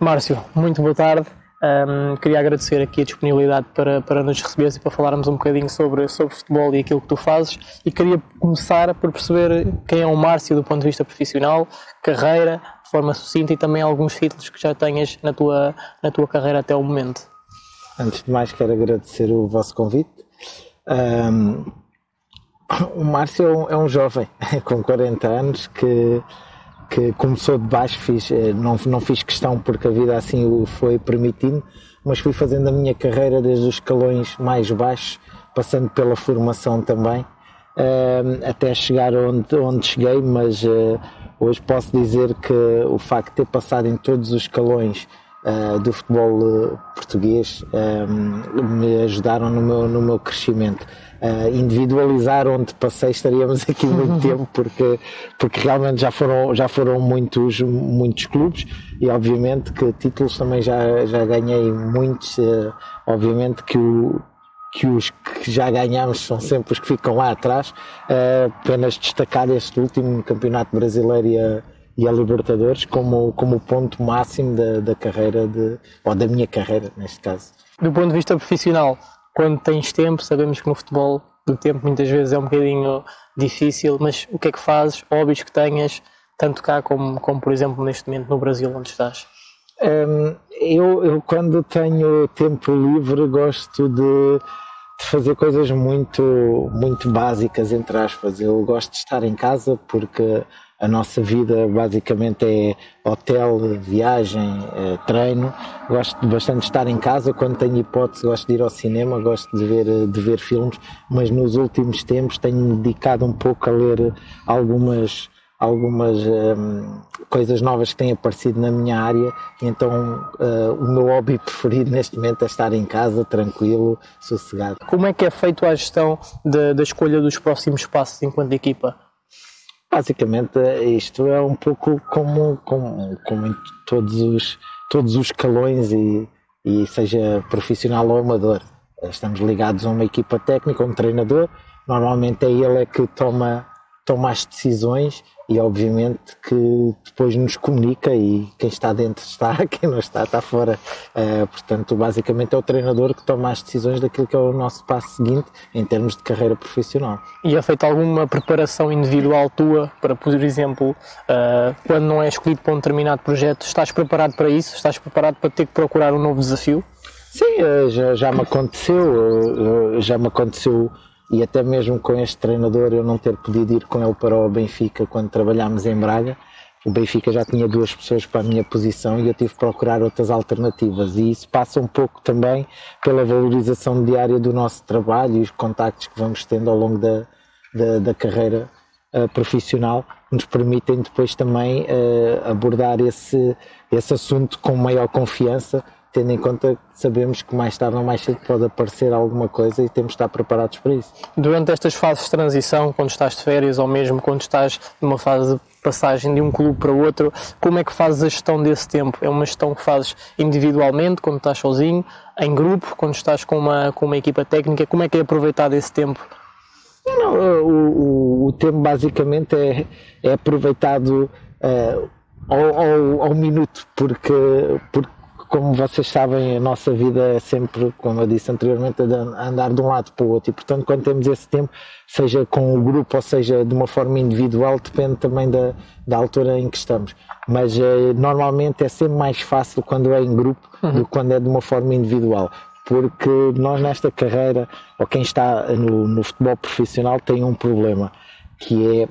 Márcio, muito boa tarde. Um, queria agradecer aqui a disponibilidade para, para nos receberes e para falarmos um bocadinho sobre, sobre futebol e aquilo que tu fazes. E queria começar por perceber quem é o Márcio do ponto de vista profissional, carreira, de forma sucinta e também alguns títulos que já tenhas na tua, na tua carreira até o momento. Antes de mais, quero agradecer o vosso convite. Um, o Márcio é um, é um jovem com 40 anos que que começou de baixo, fiz, eh, não, não fiz questão porque a vida assim o foi permitindo, mas fui fazendo a minha carreira desde os escalões mais baixos, passando pela formação também, eh, até chegar onde, onde cheguei, mas eh, hoje posso dizer que o facto de ter passado em todos os escalões do futebol português me ajudaram no meu, no meu crescimento uh, individualizar onde passei estaríamos aqui muito tempo porque porque realmente já foram já foram muitos muitos clubes e obviamente que títulos também já já ganhei muitos uh, obviamente que o que os que já ganhamos são sempre os que ficam lá atrás. Uh, apenas destacar este último campeonato brasileiro e a, e a Libertadores como como ponto máximo da, da carreira de ou da minha carreira neste caso. Do ponto de vista profissional quando tens tempo, sabemos que no futebol o tempo muitas vezes é um bocadinho difícil, mas o que é que fazes, hobbies que tenhas, tanto cá como, como por exemplo neste momento no Brasil onde estás? Um, eu, eu, quando tenho tempo livre gosto de, de, fazer coisas muito, muito básicas, entre aspas. Eu gosto de estar em casa porque a nossa vida basicamente é hotel, viagem, é, treino. Gosto bastante de estar em casa. Quando tenho hipótese, gosto de ir ao cinema, gosto de ver, de ver filmes, mas nos últimos tempos tenho-me dedicado um pouco a ler algumas, algumas um, coisas novas que têm aparecido na minha área. Então, uh, o meu hobby preferido neste momento é estar em casa, tranquilo, sossegado. Como é que é feito a gestão da escolha dos próximos passos enquanto equipa? Basicamente, isto é um pouco como, como, como todos os, todos os escalões, e, e seja profissional ou amador. Estamos ligados a uma equipa técnica, a um treinador. Normalmente é ele é que toma, toma as decisões e obviamente que depois nos comunica e quem está dentro está, quem não está está fora. Uh, portanto, basicamente é o treinador que toma as decisões daquilo que é o nosso passo seguinte em termos de carreira profissional. E é feita alguma preparação individual tua para, por exemplo, uh, quando não é escolhido para um determinado projeto, estás preparado para isso? Estás preparado para ter que procurar um novo desafio? Sim, uh, já, já me aconteceu, já me aconteceu e até mesmo com este treinador eu não ter podido ir com ele para o Benfica quando trabalhámos em Braga. O Benfica já tinha duas pessoas para a minha posição e eu tive que procurar outras alternativas. E isso passa um pouco também pela valorização diária do nosso trabalho e os contactos que vamos tendo ao longo da, da, da carreira uh, profissional, nos permitem depois também uh, abordar esse, esse assunto com maior confiança tendo em conta que sabemos que mais tarde ou mais cedo pode aparecer alguma coisa e temos de estar preparados para isso. Durante estas fases de transição, quando estás de férias ou mesmo quando estás numa fase de passagem de um clube para outro, como é que fazes a gestão desse tempo? É uma gestão que fazes individualmente, quando estás sozinho, em grupo, quando estás com uma, com uma equipa técnica, como é que é aproveitado esse tempo? Não, o, o, o tempo basicamente é, é aproveitado uh, ao, ao, ao, minuto, porque, porque como vocês sabem, a nossa vida é sempre, como eu disse anteriormente, andar de um lado para o outro. E, portanto, quando temos esse tempo, seja com o grupo ou seja de uma forma individual, depende também da, da altura em que estamos. Mas eh, normalmente é sempre mais fácil quando é em grupo uhum. do que quando é de uma forma individual. Porque nós, nesta carreira, ou quem está no, no futebol profissional, tem um problema, que é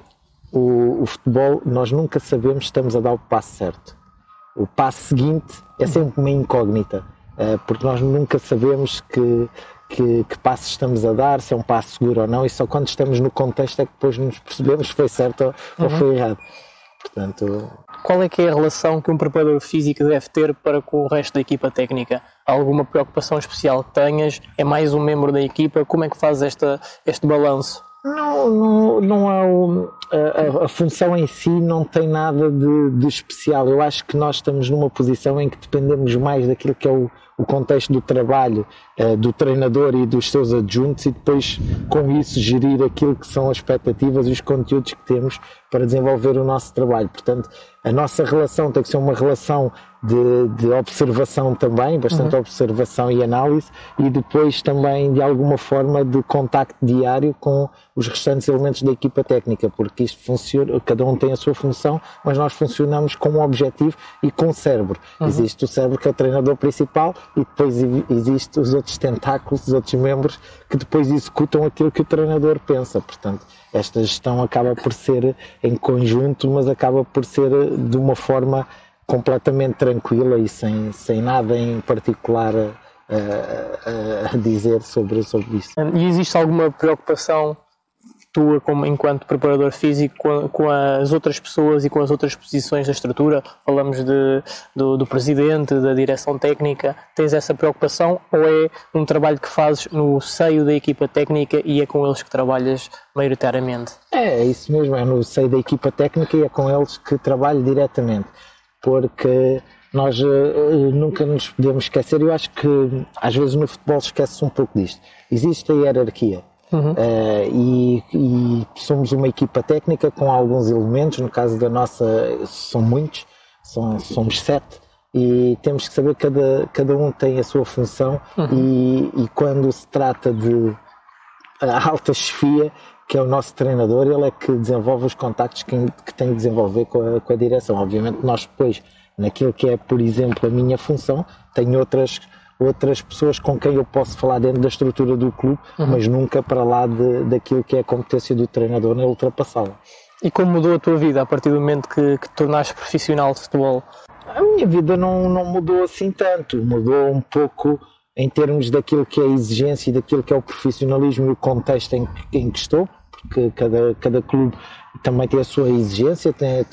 o, o futebol, nós nunca sabemos se estamos a dar o passo certo o passo seguinte é sempre uma incógnita, eh, porque nós nunca sabemos que, que, que passo estamos a dar, se é um passo seguro ou não, e só quando estamos no contexto é que depois nos percebemos se foi certo ou, uhum. ou foi errado. Portanto... Qual é que é a relação que um preparador físico deve ter para com o resto da equipa técnica? alguma preocupação especial que tenhas? É mais um membro da equipa? Como é que fazes esta, este balanço? Não, não, não há o, a, a, função em si não tem nada de, de, especial. Eu acho que nós estamos numa posição em que dependemos mais daquilo que é o, o contexto do trabalho uh, do treinador e dos seus adjuntos e depois com isso gerir aquilo que são as expectativas e os conteúdos que temos para desenvolver o nosso trabalho. Portanto, a nossa relação tem que ser uma relação de, de observação também, bastante uhum. observação e análise, e depois também de alguma forma de contacto diário com os restantes elementos da equipa técnica, porque isto funciona, cada um tem a sua função, mas nós funcionamos com um objetivo e com o cérebro. Uhum. Existe o cérebro que é o treinador principal e depois existe os outros tentáculos, os outros membros que depois executam aquilo que o treinador pensa. Portanto, esta gestão acaba por ser em conjunto, mas acaba por ser de uma forma completamente tranquila e sem, sem nada em particular a, a, a dizer sobre, sobre isso. E existe alguma preocupação tua como enquanto preparador físico com, com, as outras pessoas e com as outras posições da estrutura? Falamos de, do, do, presidente, da direção técnica. Tens essa preocupação ou é um trabalho que fazes no seio da equipa técnica e é com eles que trabalhas maioritariamente? É, é isso mesmo, é no seio da equipa técnica e é com eles que trabalho diretamente porque nós uh, nunca nos podemos esquecer, eu acho que às vezes no futebol esquece-se um pouco disto. Existe a hierarquia. Uhum. Uh, e, e, somos uma equipa técnica com alguns elementos, no caso da nossa são muitos, são, somos sete, e temos que saber que cada, cada um tem a sua função uhum. e, e, quando se trata de alta chefia, que é o nosso treinador, ele é que desenvolve os contactos que, que tem de desenvolver com a, com a direção. Obviamente, nós depois, naquilo que é, por exemplo, a minha função, tenho outras outras pessoas com quem eu posso falar dentro da estrutura do clube, uhum. mas nunca para lá de, daquilo que é a competência do treinador na ultrapassada. E como mudou a tua vida a partir do momento que, que tornaste profissional de futebol? A minha vida não, não mudou assim tanto, mudou um pouco em termos daquilo que é a exigência e daquilo que é o profissionalismo e o contexto em, em que estou, porque cada, cada clube também tem a sua exigência, tem,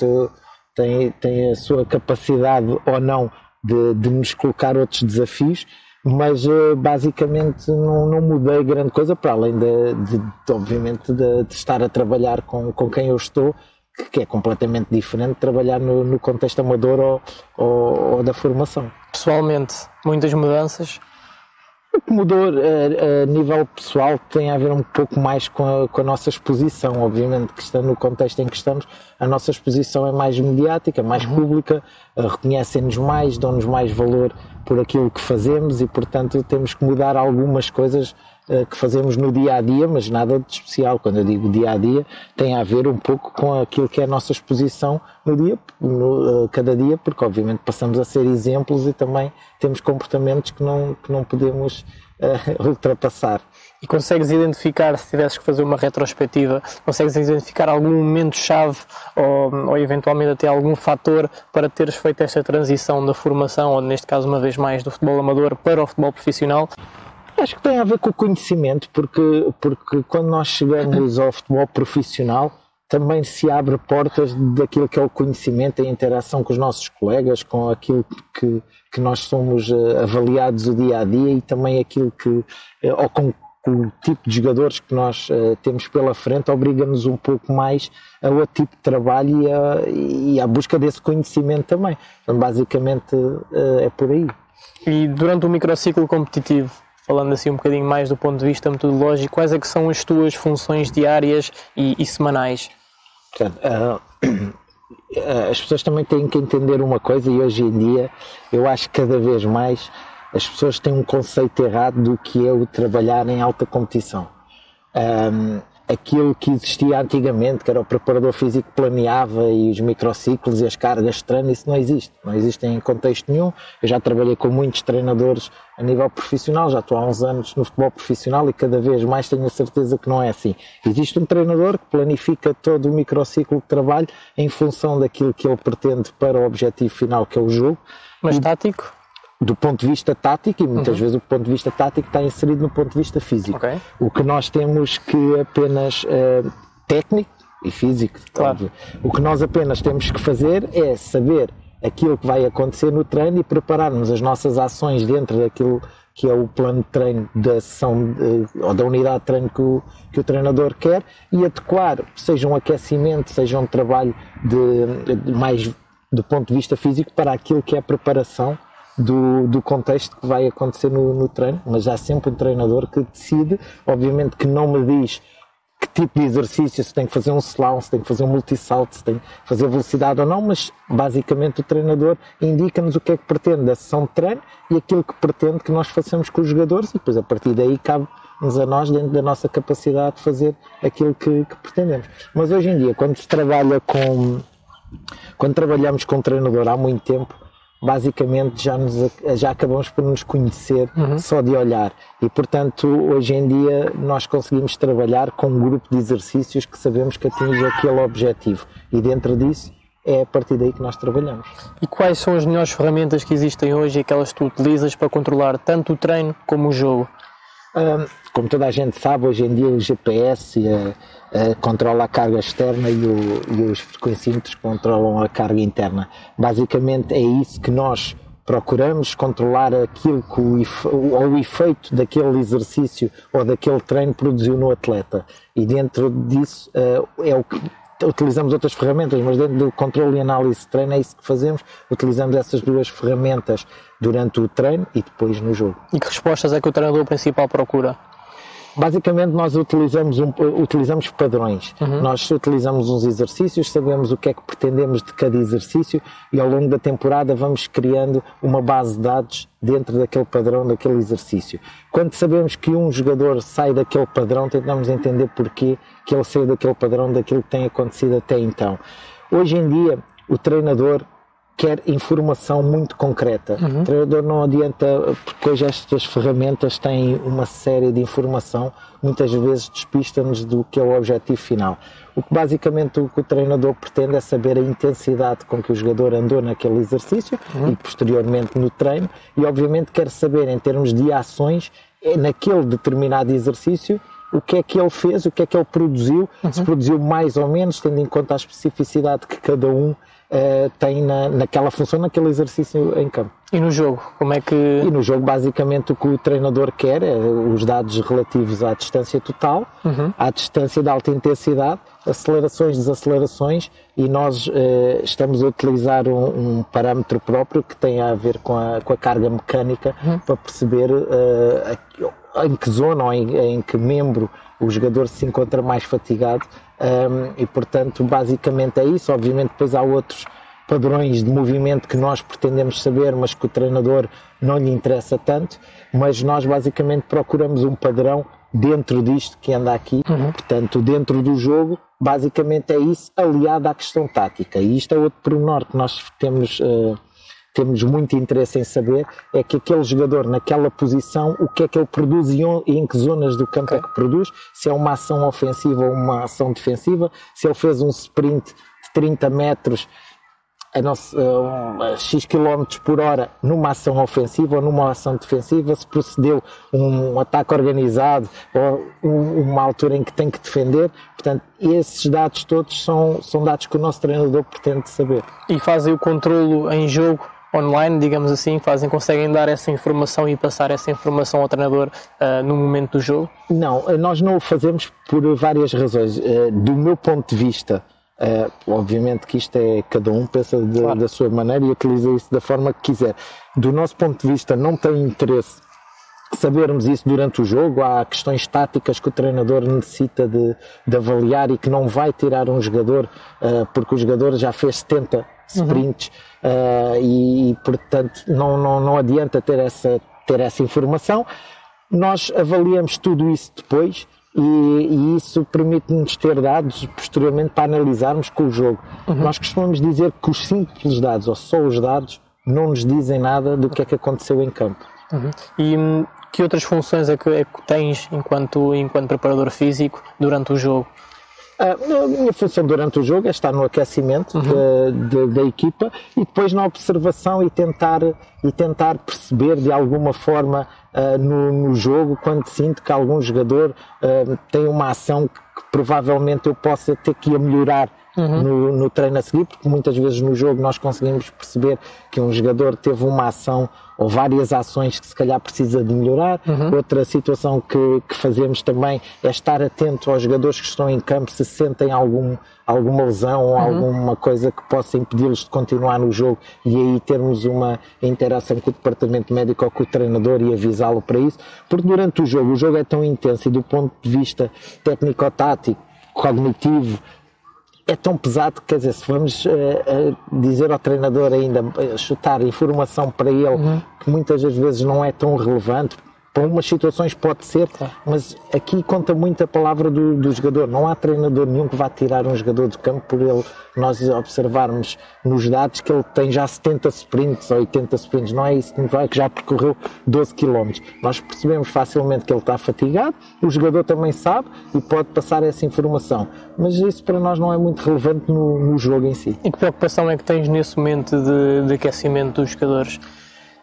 tem, tem a sua capacidade ou não de, de nos colocar outros desafios, mas eh, basicamente não, não mudei grande coisa para além de, de, de obviamente de, de, estar a trabalhar com, com quem eu estou que é completamente diferente de trabalhar no, no contexto amador ou, ou, ou da formação. Pessoalmente, muitas mudanças que mudou a, eh, a, nível pessoal tem a ver um pouco mais com a, com a, nossa exposição, obviamente que estando no contexto em que estamos, a nossa exposição é mais mediática, mais uhum. pública, uh, reconhecem-nos mais, dão-nos mais valor por aquilo que fazemos e, portanto, temos que mudar algumas coisas que fazemos no dia a dia, mas nada de especial. Quando eu digo dia a dia, tem a ver um pouco com aquilo que é a nossa exposição no dia, no, uh, cada dia, porque obviamente passamos a ser exemplos e também temos comportamentos que não, que não podemos uh, ultrapassar. E consegues identificar, se tivesses que fazer uma retrospectiva, consegues identificar algum momento-chave ou, ou eventualmente até algum fator para teres feito esta transição da formação, ou neste caso, uma vez mais, do futebol amador para o futebol profissional? Acho que tem a ver com o conhecimento, porque, porque quando nós chegamos ao futebol profissional, também se abre portas daquilo que é o conhecimento, a interação com os nossos colegas, com aquilo que, que nós somos eh, avaliados o dia a dia e também aquilo que, eh, ou com o tipo de jogadores que nós uh, temos pela frente obriga-nos um pouco mais a outro tipo de trabalho e, a, e à busca desse conhecimento também. Então, basicamente, é por aí. E durante o microciclo competitivo, falando assim um bocadinho mais do ponto de vista metodológico, quais é que são as tuas funções diárias e, e semanais? Portanto, uh, as pessoas também têm que entender uma coisa e hoje em dia eu acho que cada vez mais as pessoas têm um conceito errado do que é o trabalhar em alta competição. Um, aquilo que existia antigamente, que era o preparador físico que planeava e os microciclos e as cargas de treino, isso não existe. Não existe em contexto nenhum. Eu já trabalhei com muitos treinadores a nível profissional, já estou há uns anos no futebol profissional e cada vez mais tenho a certeza que não é assim. Existe um treinador que planifica todo o microciclo de trabalho em função daquilo que ele pretende para o objetivo final, que é o jogo. Mas e... tático? Do ponto de vista tático, e muitas uhum. vezes o ponto de vista tático está inserido no ponto de vista físico. Okay. O que nós temos que apenas uh, técnico e físico, claro. o que nós apenas temos que fazer é saber aquilo que vai acontecer no treino e prepararmos as nossas ações dentro daquilo que é o plano de treino da sessão ou da unidade de treino que o, que o treinador quer e adequar, seja um aquecimento, seja um trabalho de, de mais do ponto de vista físico para aquilo que é a preparação do, do contexto que vai acontecer no, no treino, mas há sempre um treinador que decide, obviamente que não me diz que tipo de exercício, se tem que fazer um slalom, se tem que fazer um multisalto, se tem que fazer velocidade ou não, mas basicamente o treinador indica-nos o que é que pretende da sessão de treino e aquilo que pretende que nós façamos com os jogadores e depois a partir daí cabe-nos a nós, dentro da nossa capacidade, de fazer aquilo que, que pretendemos. Mas hoje em dia, quando se trabalha com, quando trabalhamos com um treinador há muito tempo, basicamente já, nos, já acabamos por nos conhecer uhum. só de olhar. E, portanto, hoje em dia nós conseguimos trabalhar com um grupo de exercícios que sabemos que atinge aquele objetivo. E dentro disso é a partir daí que nós trabalhamos. E quais são as melhores ferramentas que existem hoje e aquelas que tu utilizas para controlar tanto o treino como o jogo? Como toda a gente sabe, hoje em dia o GPS uh, uh, controla a carga externa e, o, e, os frequencímetros controlam a carga interna. Basicamente é isso que nós procuramos controlar aquilo que o, ou o efeito daquele exercício ou daquele treino produziu no atleta. E dentro disso uh, é o que utilizamos outras ferramentas, mas dentro do controle e análise de treino é isso que fazemos. Utilizamos essas duas ferramentas durante o treino e depois no jogo. E que respostas é que o treinador principal procura? Basicamente, nós utilizamos, um, utilizamos padrões. Uhum. Nós utilizamos uns exercícios, sabemos o que é que pretendemos de cada exercício e ao longo da temporada vamos criando uma base de dados dentro daquele padrão, daquele exercício. Quando sabemos que um jogador sai daquele padrão, tentamos entender porquê que ele saiu daquele padrão, daquilo que tem acontecido até então. Hoje em dia, o treinador quer informação muito concreta. Uhum. O treinador não adianta, porque hoje estas ferramentas têm uma série de informação, muitas vezes despista-nos do que é o objetivo final. O que basicamente o que o treinador pretende é saber a intensidade com que o jogador andou naquele exercício uhum. e posteriormente no treino, e obviamente quer saber em termos de ações é naquele determinado exercício o que é que ele fez, o que é que ele produziu, uhum. se produziu mais ou menos, tendo em conta a especificidade que cada um uh, tem na, naquela função, naquele exercício em campo. E no jogo, como é que. E no jogo, basicamente, o que o treinador quer é os dados relativos à distância total, uhum. à distância de alta intensidade, acelerações, desacelerações, e nós uh, estamos a utilizar um, um, parâmetro próprio que tem a ver com a, com a carga mecânica uhum. para perceber uh, em que zona ou em, em que membro o jogador se encontra mais fatigado um, e portanto basicamente é isso. Obviamente depois há outros padrões de movimento que nós pretendemos saber, mas que o treinador não lhe interessa tanto, mas nós basicamente procuramos um padrão dentro disto que anda aqui, uhum. portanto dentro do jogo basicamente é isso aliado à questão tática e isto é outro pormenor que nós temos uh, temos muito interesse em saber é que aquele jogador naquela posição, o que é que ele produz e em que zonas do campo é okay. é que produz, se é uma ação ofensiva ou uma ação defensiva, se ele fez um sprint de 30 metros a, nossa, a X km por hora numa ação ofensiva ou numa ação defensiva, se procedeu um ataque organizado ou uma altura em que tem que defender. Portanto, esses dados todos são, são dados que o nosso treinador pretende saber. E fazem o controlo em jogo online, digamos assim, fazem, conseguem dar essa informação e passar essa informação ao treinador uh, no momento do jogo? Não, eh, nós não o fazemos por várias razões. Uh, do meu ponto de vista, uh, obviamente que isto é cada um pensa de, claro. da sua maneira e utiliza isso da forma que quiser. Do nosso ponto de vista, não tem interesse sabermos isso durante o jogo. Há questões táticas que o treinador necessita de, de avaliar e que não vai tirar um jogador porque o jogador já fez 70 sprints uhum. uh, e, portanto não, não, não adianta ter essa, ter essa informação. Nós avaliamos tudo isso depois e, e isso permite-nos ter dados posteriormente para analisarmos com o jogo. Uhum. Nós costumamos dizer que os simples dados ou só os dados não nos dizem nada do que é que aconteceu em campo. Uhum. E hum, que outras funções é que, é que tens enquanto, enquanto preparador físico durante o jogo? A minha função durante o jogo é estar no aquecimento uhum. de, de, da equipa e depois na observação e tentar, e tentar perceber de alguma forma uh, no, no, jogo quando sinto que algum jogador uh, tem uma ação que, que, provavelmente eu possa ter que ir a melhorar uhum. no, no, treino a seguir, porque muitas vezes no jogo nós conseguimos perceber que um jogador teve uma ação ou várias ações que se calhar precisa de melhorar. Uhum. Outra situação que, que, fazemos também é estar atento aos jogadores que estão em campo se sentem algum, alguma lesão ou uhum. alguma coisa que possa impedi-los de continuar no jogo e aí termos uma interação com o departamento médico ou com o treinador e avisá-lo para isso, porque durante o jogo, o jogo é tão intenso e do ponto de vista técnico-tático, cognitivo, é tão pesado, quer dizer, se vamos uh, uh, dizer ao treinador ainda, uh, chutar informação para ele uhum. que muitas das vezes não é tão relevante, para umas situações pode ser, mas aqui conta muito a palavra do, do, jogador. Não há treinador nenhum que vá tirar um jogador do campo por ele nós observarmos nos dados que ele tem já 70 sprints ou 80 sprints. Não é isso que vai que já percorreu 12 km. Nós percebemos facilmente que ele está fatigado, o jogador também sabe e pode passar essa informação. Mas isso para nós não é muito relevante no, no jogo em si. E que preocupação é que tens nesse momento de, de aquecimento dos jogadores?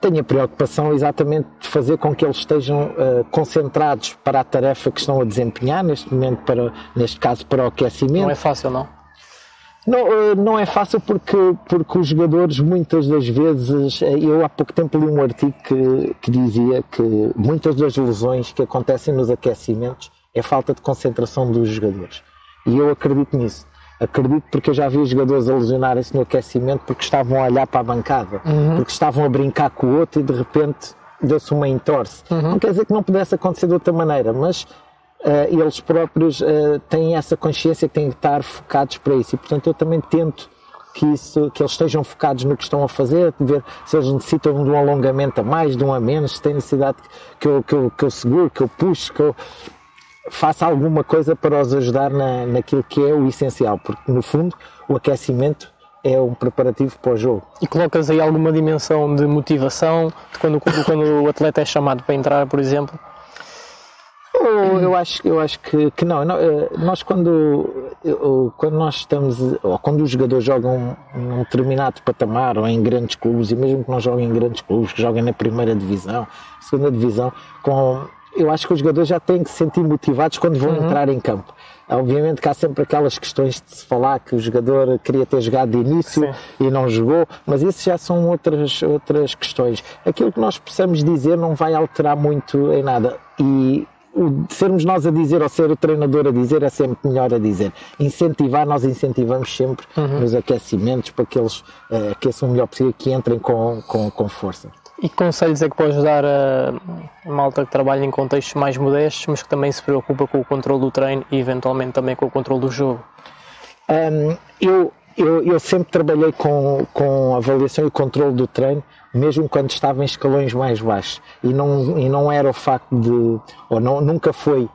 Tenho a preocupação exatamente de fazer com que eles estejam uh, concentrados para a tarefa que estão a desempenhar, neste momento, para, neste caso, para o aquecimento. Não é fácil, não? Não, uh, não é fácil porque, porque os jogadores, muitas das vezes, eh, eu há pouco tempo li um artigo que, que dizia que muitas das lesões que acontecem nos aquecimentos é falta de concentração dos jogadores. E eu acredito nisso Acredito porque eu já vi jogadores a lesionarem-se no aquecimento porque estavam a olhar para a bancada, uhum. porque estavam a brincar com o outro e de repente deu-se uma entorse. Uhum. Não quer dizer que não pudesse acontecer de outra maneira, mas uh, eles próprios uh, têm essa consciência que têm que estar focados para isso. E portanto eu também tento que, isso, que eles estejam focados no que estão a fazer, ver se eles necessitam de um alongamento a mais, de um a menos, se têm necessidade que eu, que eu, que eu segure, que eu puxe, que eu faça alguma coisa para os ajudar na, naquilo que é o essencial, porque no fundo o aquecimento é um preparativo para o jogo. E colocas aí alguma dimensão de motivação de quando, quando o atleta é chamado para entrar, por exemplo? Eu, eu acho, eu acho que, que não. Eh, nós quando, quando nós estamos, ou quando os jogadores jogam num determinado patamar, ou em grandes clubes, e mesmo que não joguem em grandes clubes, que joguem na primeira divisão, segunda divisão, com eu acho que os jogadores já têm que se sentir motivados quando vão uhum. entrar em campo. Obviamente que há sempre aquelas questões de se falar que o jogador queria ter jogado de início Sim. e não jogou, mas isso já são outras, outras questões. Aquilo que nós possamos dizer não vai alterar muito em nada. E o, sermos nós a dizer ou ser o treinador a dizer é sempre melhor a dizer. Incentivar, nós incentivamos sempre uhum. nos aquecimentos para que eles uh, aqueçam o melhor possível, que entrem com, com, com força. E que conselhos é que podes dar a malta que trabalha em contextos mais modestos, mas que também se preocupa com o controle do treino e eventualmente também com o controle do jogo? Um, eu, eu, eu, sempre trabalhei com, com avaliação e controle do treino, mesmo quando estava em escalões mais baixos. E não, e não era o facto de, ou não, nunca foi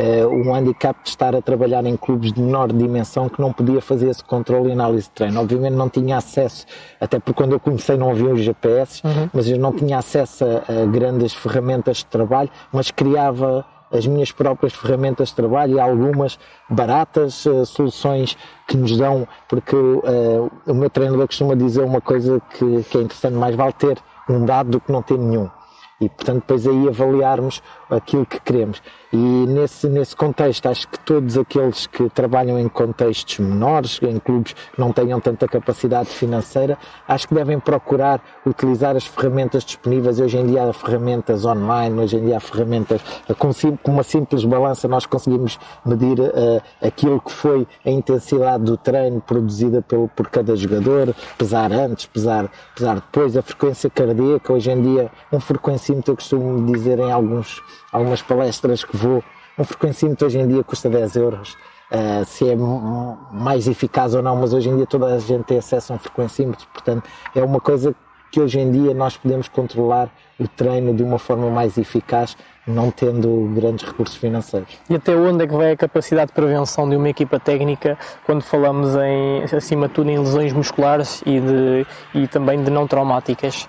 uh, um handicap de estar a trabalhar em clubes de menor dimensão que não podia fazer esse controle e análise de treino. Obviamente não tinha acesso, até porque quando eu comecei não havia os GPS, uhum. mas eu não tinha acesso a, a grandes ferramentas de trabalho, mas criava as minhas próprias ferramentas de trabalho e algumas baratas uh, soluções que nos dão, porque uh, o meu treinador costuma dizer uma coisa que, que é interessante, mais vale ter um dado do que não ter nenhum e portanto depois aí avaliarmos aquilo que queremos. E nesse, nesse contexto, acho que todos aqueles que trabalham em contextos menores, em clubes que não tenham tanta capacidade financeira, acho que devem procurar utilizar as ferramentas disponíveis. Hoje em dia há ferramentas online, hoje em dia há ferramentas com, com uma simples balança nós conseguimos medir uh, aquilo que foi a intensidade do treino produzida pelo, por cada jogador, pesar antes, pesar, pesar depois, a frequência cardíaca. Hoje em dia, um frequencímetro, eu costumo dizer em alguns algumas palestras que vou, um frequencímetro hoje em dia custa 10 euros. Uh, se é mais eficaz ou não, mas hoje em dia toda a gente tem acesso a um frequencímetro, portanto é uma coisa que hoje em dia nós podemos controlar o treino de uma forma mais eficaz, não tendo grandes recursos financeiros. E até onde é que vai a capacidade de prevenção de uma equipa técnica quando falamos em, acima de tudo, em lesões musculares e, de, e também de não traumáticas?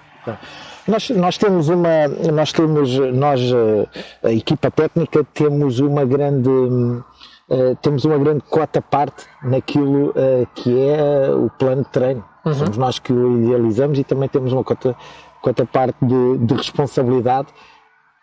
Nós, nós temos uma, nós temos, nós, eh, a equipa técnica, temos uma grande, uh, temos uma grande cota parte naquilo uh, que é o plano de treino. Uhum. Somos nós que o idealizamos e também temos uma cota, cota parte de, de responsabilidade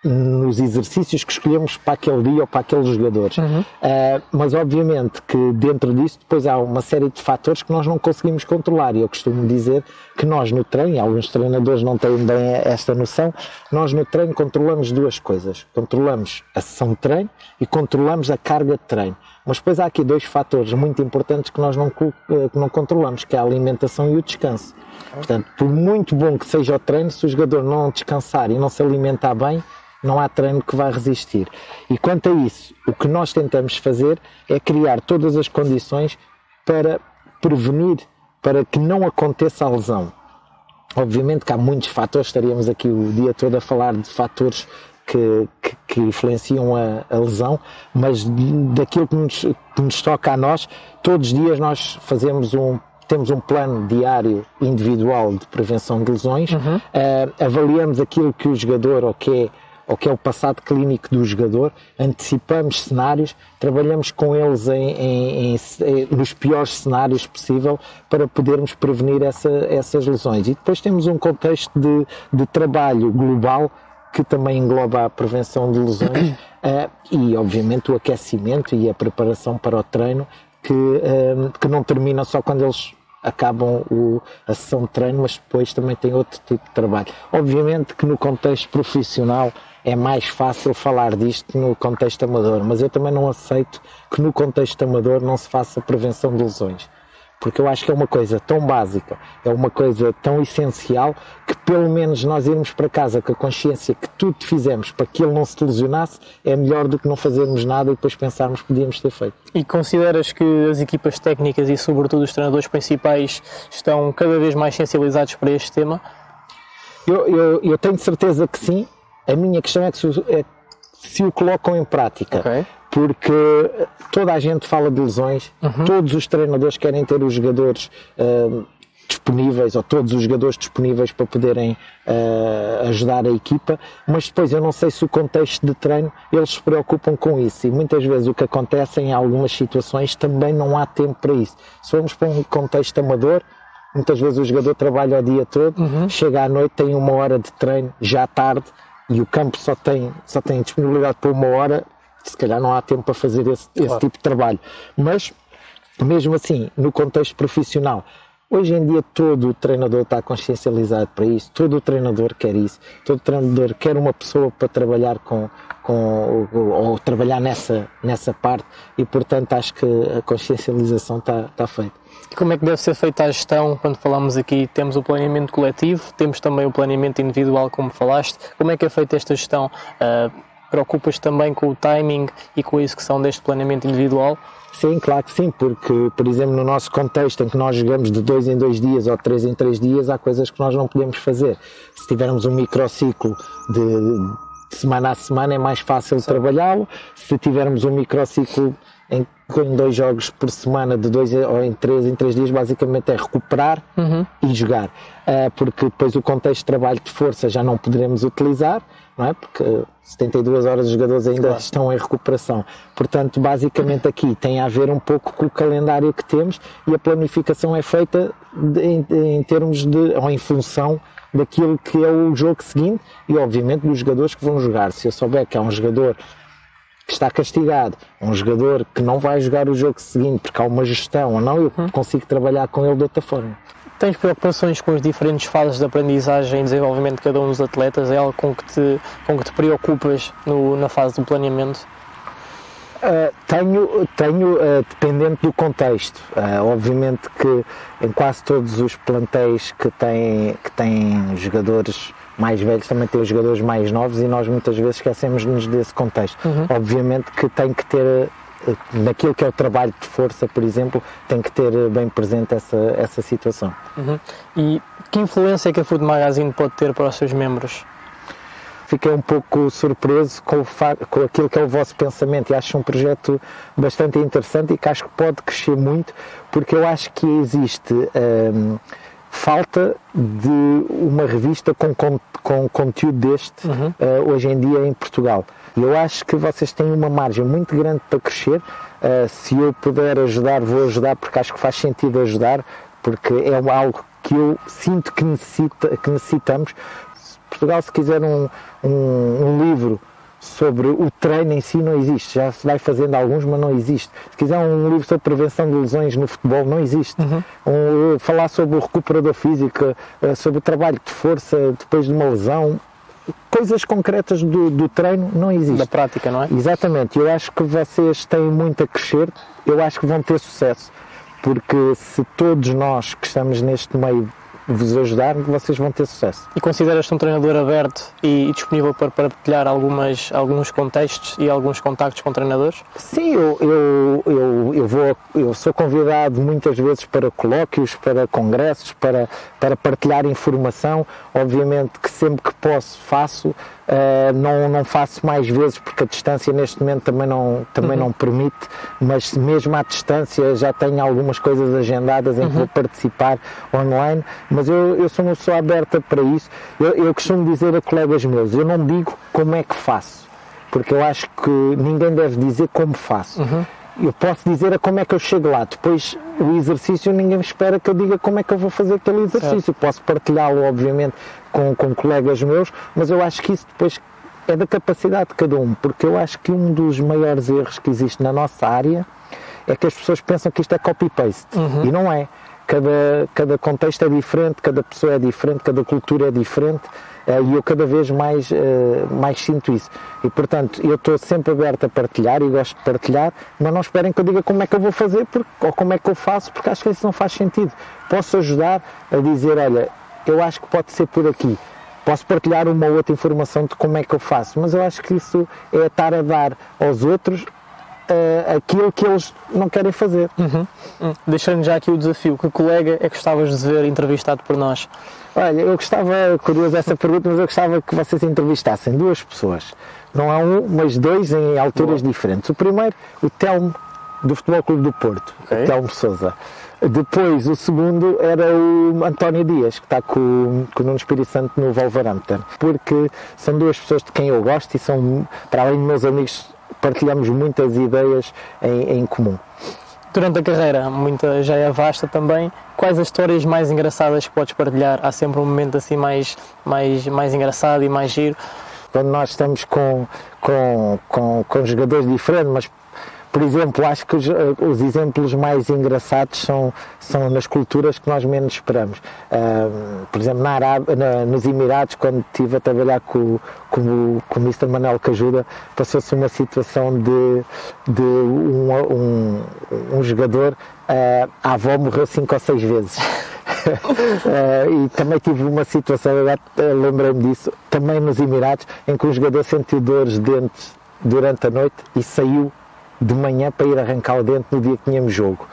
nos exercícios que escolhemos para aquele dia ou para aqueles jogadores. Uhum. Uh, mas obviamente que dentro disso depois há uma série de fatores que nós não conseguimos controlar e eu costumo dizer que nós no treino, alguns treinadores não têm bem esta noção, nós no treino controlamos duas coisas. Controlamos a sessão de treino e controlamos a carga de treino. Mas depois há aqui dois fatores muito importantes que nós não, eh, que não controlamos, que é a alimentação e o descanso. Portanto, por muito bom que seja o treino, se o jogador não descansar e não se alimentar bem, não há treino que vá resistir. E quanto a isso, o que nós tentamos fazer é criar todas as condições para prevenir, para que não aconteça a lesão. Obviamente que há muitos fatores, estaríamos aqui o dia todo a falar de fatores que, que, que influenciam a, a, lesão, mas daquilo que nos, que nos toca a nós, todos os dias nós fazemos um temos um plano diário individual de prevenção de lesões, uhum. uh, avaliamos aquilo que o jogador ou que é ou que é o passado clínico do jogador, antecipamos cenários, trabalhamos com eles em, em, em, nos piores cenários possível para podermos prevenir essa, essas lesões. E depois temos um contexto de, de trabalho global que também engloba a prevenção de lesões uh, e, obviamente, o aquecimento e a preparação para o treino que, uh, que não termina só quando eles acabam o, a sessão de treino, mas depois também tem outro tipo de trabalho. Obviamente que no contexto profissional é mais fácil falar disto no contexto amador, mas eu também não aceito que no contexto amador não se faça prevenção de lesões. Porque eu acho que é uma coisa tão básica, é uma coisa tão essencial, que pelo menos nós irmos para casa com a consciência que tudo fizemos para que ele não se lesionasse, é melhor do que não fazermos nada e depois pensarmos que podíamos ter feito. E consideras que as equipas técnicas e, sobretudo, os treinadores principais estão cada vez mais sensibilizados para este tema? Eu, eu, eu tenho certeza que sim, a minha questão é que se, é, se o colocam em prática. Okay. Porque toda a gente fala de lesões, uhum. todos os treinadores querem ter os jogadores uh, disponíveis, ou todos os jogadores disponíveis para poderem uh, ajudar a equipa, mas depois eu não sei se o contexto de treino eles se preocupam com isso e muitas vezes o que acontece em algumas situações também não há tempo para isso. Se formos para um contexto amador, muitas vezes o jogador trabalha o dia todo, uhum. chega à noite, tem uma hora de treino, já tarde, e o campo só tem, só tem disponibilidade por uma hora, se calhar não há tempo para fazer esse, claro. esse tipo de trabalho. Mas, mesmo assim, no contexto profissional, Hoje em dia todo o treinador está consciencializado para isso, todo o treinador quer isso, todo o treinador quer uma pessoa para trabalhar com, com ou, ou trabalhar nessa, nessa parte e portanto acho que a consciencialização está, está feita. Como é que deve ser feita a gestão quando falamos aqui? Temos o planeamento coletivo, temos também o planeamento individual, como falaste. Como é que é feita esta gestão? Uh, Preocupas também com o timing e com a execução deste planeamento individual? Sim, claro que sim, porque, por exemplo, no nosso contexto em que nós jogamos de dois em dois dias ou três em três dias, há coisas que nós não podemos fazer. Se tivermos um microciclo de, de semana a semana, é mais fácil trabalhá-lo. Se tivermos um microciclo em dois jogos por semana, de dois ou em três em três dias, basicamente é recuperar uhum. e jogar. Uh, porque depois o contexto de trabalho de força já não poderemos utilizar, não é? Porque 72 horas os jogadores ainda claro. estão em recuperação. Portanto, basicamente aqui tem a ver um pouco com o calendário que temos e a planificação é feita de, em, em termos de, ou em função daquilo que é o jogo seguinte e obviamente dos jogadores que vão jogar. Se eu souber que há um jogador está castigado, um jogador que não vai jogar o jogo seguinte porque há uma gestão ou não, eu hum. consigo trabalhar com ele de outra forma. Tens preocupações com as diferentes fases de aprendizagem e desenvolvimento de cada um dos atletas? É algo com que te, com que te preocupas no, na fase do planeamento? Uh, tenho, tenho uh, dependente do contexto. Uh, obviamente que em quase todos os plantéis que têm, que têm jogadores mais velhos também têm os jogadores mais novos e nós muitas vezes esquecemos-nos desse contexto. Uhum. Obviamente que tem que ter, eh, naquilo que é o trabalho de força, por exemplo, tem que ter bem presente essa, essa situação. Uhum. E que influência é que a Food Magazine pode ter para os seus membros? fiquei um pouco surpreso com, com, aquilo que é o vosso pensamento e acho um projeto bastante interessante e que acho que pode crescer muito porque eu acho que existe hum, falta de uma revista com, com, com conteúdo deste uhum. uh, hoje em dia em Portugal. Eu acho que vocês têm uma margem muito grande para crescer. Uh, se eu puder ajudar, vou ajudar porque acho que faz sentido ajudar, porque é algo que eu sinto que, necessita, que necessitamos. Portugal, se quiser um, um, um livro sobre o treino em si não existe. Já se vai fazendo alguns, mas não existe. Se quiser um livro sobre prevenção de lesões no futebol, não existe. Uhum. Um, falar sobre o recuperador físico, eh, sobre o trabalho de força depois de uma lesão, coisas concretas do, do, treino não existe. Da prática, não é? Exatamente. Eu acho que vocês têm muito a crescer, eu acho que vão ter sucesso. Porque se todos nós que estamos neste meio vos ajudar, vocês vão ter sucesso. E consideras-te um treinador aberto e, disponível para, para partilhar algumas, alguns contextos e alguns contactos com treinadores? Sim, eu, eu, eu, eu, vou, eu sou convidado muitas vezes para colóquios, para congressos, para, para partilhar informação. Obviamente que sempre que posso faço, Uh, não, não faço mais vezes porque a distância neste momento também não, também uhum. não permite, mas mesmo à distância já tenho algumas coisas agendadas em uhum. que vou participar online, mas eu, eu sou uma pessoa aberta para isso. Eu, eu costumo dizer a colegas meus, eu não digo como é que faço, porque eu acho que ninguém deve dizer como faço. Uhum eu posso dizer a como é que eu chego lá. Depois, o exercício, ninguém me espera que eu diga como é que eu vou fazer aquele exercício. Certo. Posso partilhá-lo, obviamente, com, com colegas meus, mas eu acho que isso depois é da capacidade de cada um, porque eu acho que um dos maiores erros que existe na nossa área é que as pessoas pensam que isto é copy-paste. Uhum. E não é. Cada, cada contexto é diferente, cada pessoa é diferente, cada cultura é diferente e eu cada vez mais, eh, mais sinto isso. E portanto, eu estou sempre aberto a partilhar e gosto de partilhar, mas não esperem que eu diga como é que eu vou fazer porque, ou como é que eu faço, porque acho que isso não faz sentido. Posso ajudar a dizer, olha, eu acho que pode ser por aqui. Posso partilhar uma ou outra informação de como é que eu faço, mas eu acho que isso é estar a dar aos outros uh, aquilo que eles não querem fazer. Uhum. Uhum. Deixando já aqui o desafio, que colega é que gostavas de ver entrevistado por nós? Olha, eu gostava, curioso essa pergunta, mas eu gostava que vocês entrevistassem duas pessoas. Não é um, mas dois em alturas Boa. diferentes. O primeiro, o Telmo, do Futebol Clube do Porto, okay. o Telmo Souza. Depois, o segundo era o António Dias, que está com, com o Nuno Espírito Santo no Wolverhampton, porque são duas pessoas de quem eu gosto e são, para além de meus amigos, partilhamos muitas ideias em, em comum durante a carreira, muita já é vasta também, quais as histórias mais engraçadas que podes partilhar? Há sempre um momento assim mais, mais, mais engraçado e mais giro? Quando nós estamos com, com, com, com jogadores diferentes, mas por exemplo, acho que os, os, exemplos mais engraçados são, são nas culturas que nós menos esperamos. Uh, por exemplo, na Arábia, na, nos Emirados, quando estive a trabalhar com, com, com o Mr. Manuel Cajuda, passou-se uma situação de, de um, um, um jogador, uh, a avó morreu cinco ou seis vezes. uh, e também tive uma situação, lembrei-me disso, também nos Emirados, em que um jogador sentiu dores de dentes durante a noite e saiu de manhã para ir arrancar o dente no dia que tínhamos jogo.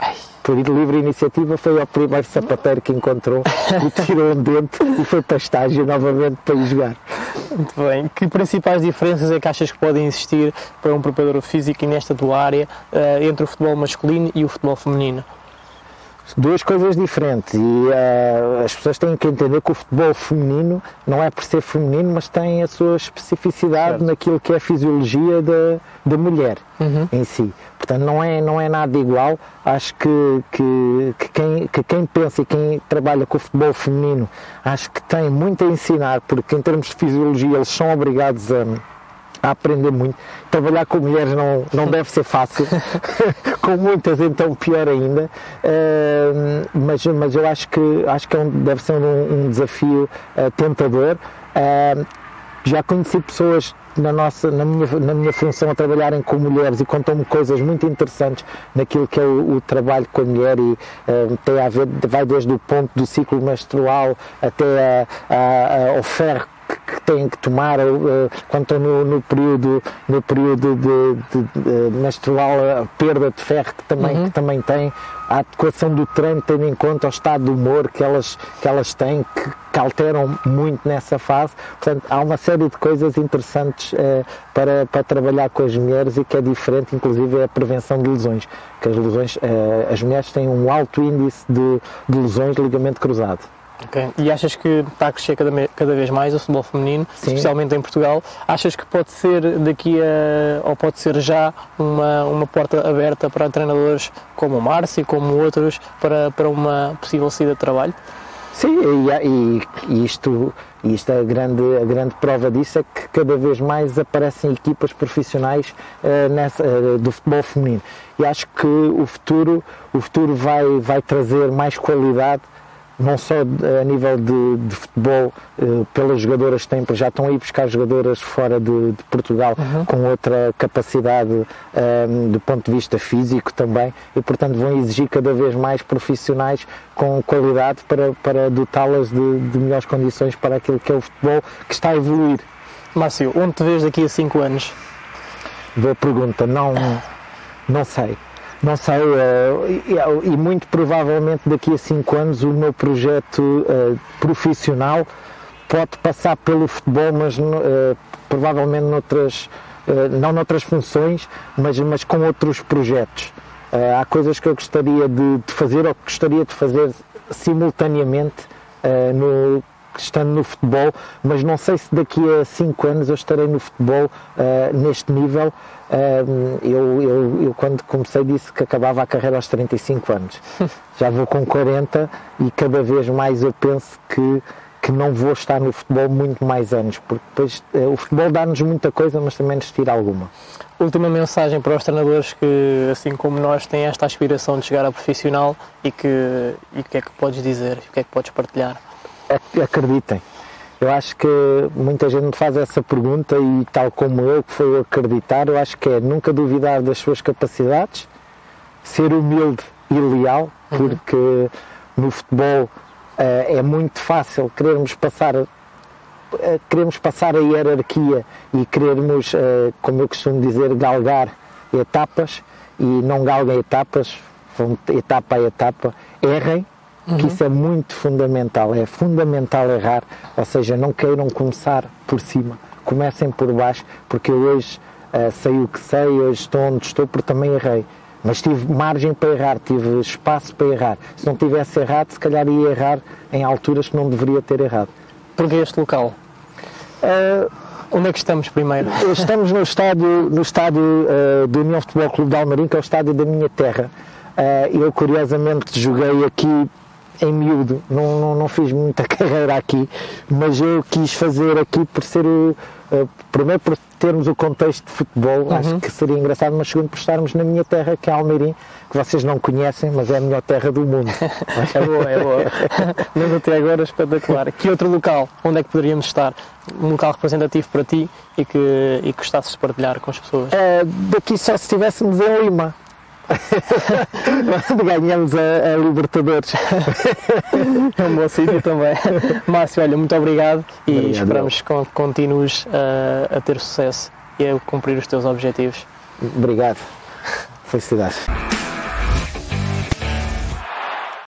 Por livre iniciativa foi ao primeiro sapateiro que encontrou e tirou um dente e foi para estágio novamente para ir jogar. Muito bem. Que principais diferenças é que achas que podem existir para um preparador físico e nesta tua área uh, entre o futebol masculino e o futebol feminino? Duas coisas diferentes e uh, as pessoas têm que entender que o futebol feminino não é por ser feminino, mas tem a sua especificidade certo. naquilo que é a fisiologia da, da mulher uhum. em si. Portanto, não é, não é nada igual. Acho que, que, que, quem, que quem pensa e quem trabalha com o futebol feminino, acho que tem muito a ensinar, porque em termos de fisiologia eles são obrigados a a aprender muito. Trabalhar com mulheres não, não deve ser fácil, com muitas então pior ainda, uh, mas, mas eu acho que, acho que é um, deve ser um, um desafio uh, tentador. Uh, já conheci pessoas na, nossa, na, minha, na minha função a trabalharem com mulheres e contam-me coisas muito interessantes naquilo que é o, o trabalho com a mulher e uh, tem a ver, vai desde o ponto do ciclo menstrual até a, a, a, ao ferro que têm que tomar uh, quando estão no, no, período, no período de, de, de, menstrual, a perda de ferro que também, uhum. que também tem, a adequação do treino tendo em conta o estado de humor que elas, que elas têm, que, que alteram muito nessa fase. Portanto, há uma série de coisas interessantes uh, para, para trabalhar com as mulheres e que é diferente, inclusive, é a prevenção de lesões. Que as lesões, as mulheres têm um alto índice de, de lesões de ligamento cruzado. Okay. E achas que está a crescer cada, cada vez mais o futebol feminino, Sim. especialmente em Portugal? Achas que pode ser daqui a, ou pode ser já uma, uma porta aberta para treinadores como o Márcio, como outros, para, para uma possível saída de trabalho? Sim, e, e, e isto, isto é a grande, a grande prova disso é que cada vez mais aparecem equipas profissionais uh, nessa, uh, do futebol feminino. E acho que o futuro, o futuro vai, vai trazer mais qualidade não só a nível de, de futebol, eh, pelas jogadoras que têm, já estão aí buscar jogadoras fora de, de Portugal uhum. com outra capacidade ehm, do ponto de vista físico também e, portanto, vão exigir cada vez mais profissionais com qualidade para, para dotá-las de, de melhores condições para aquilo que é o futebol que está a evoluir. Márcio, onde te vês daqui a 5 anos? Boa pergunta, não, não sei não sei, uh, e, muito provavelmente daqui a 5 anos o meu projeto uh, profissional pode passar pelo futebol, mas uh, provavelmente noutras, não noutras funções, mas, mas com outros projetos. há coisas que eu gostaria de, de, fazer ou que gostaria de fazer simultaneamente no, estando no futebol, mas não sei se daqui a 5 anos eu estarei no futebol uh, neste nível. Uh, eu, eu, eu, quando comecei, disse que acabava a carreira aos 35 anos. Já vou com 40 e cada vez mais eu penso que, que não vou estar no futebol muito mais anos, porque depois uh, o futebol dá-nos muita coisa, mas também nos tira alguma. Última mensagem para os treinadores que, assim como nós, têm esta aspiração de chegar a profissional e que, e que é que podes dizer, o que é que podes partilhar? Acreditem. Eu acho que muita gente me faz essa pergunta e tal como eu, que foi acreditar, eu acho que é nunca duvidar das suas capacidades, ser humilde e leal, uhum. porque uhum. no futebol uh, é muito fácil querermos passar uh, queremos passar a hierarquia e querermos, uh, como eu costumo dizer, galgar etapas e não galguem etapas, vão etapa a etapa, errem, uhum. que isso é muito fundamental, é fundamental errar, ou seja, não queiram começar por cima, comecem por baixo, porque eu hoje uh, sei o que sei, hoje estou onde estou porque também errei. Mas tive margem para errar, tive espaço para errar. Se não tivesse errado, se calhar ia errar em alturas que não deveria ter errado. Porquê este local? Uh, Onde é que estamos primeiro? Estamos no estádio, no estádio uh, do União Futebol Clube de Almarim, que é o estádio da minha terra. Uh, eu, curiosamente, joguei aqui em miúdo, não, não, não, fiz muita carreira aqui, mas eu quis fazer aqui por ser o. Uh, primeiro por termos o contexto de futebol, uhum. acho que seria engraçado, mas segundo por estarmos na minha terra, que é Almeirim, que vocês não conhecem, mas é a melhor terra do mundo. é boa, é boa. mas até agora espetacular. Que outro local, onde é que poderíamos estar? Um local representativo para ti e que, e que gostasses de partilhar com as pessoas? Uh, daqui só se estivéssemos em Lima ganhamos a, a, Libertadores. é um bom sítio também. Márcio, olha, muito obrigado e obrigado. esperamos que continues a, a ter sucesso e a cumprir os teus objetivos. Obrigado. Felicidades.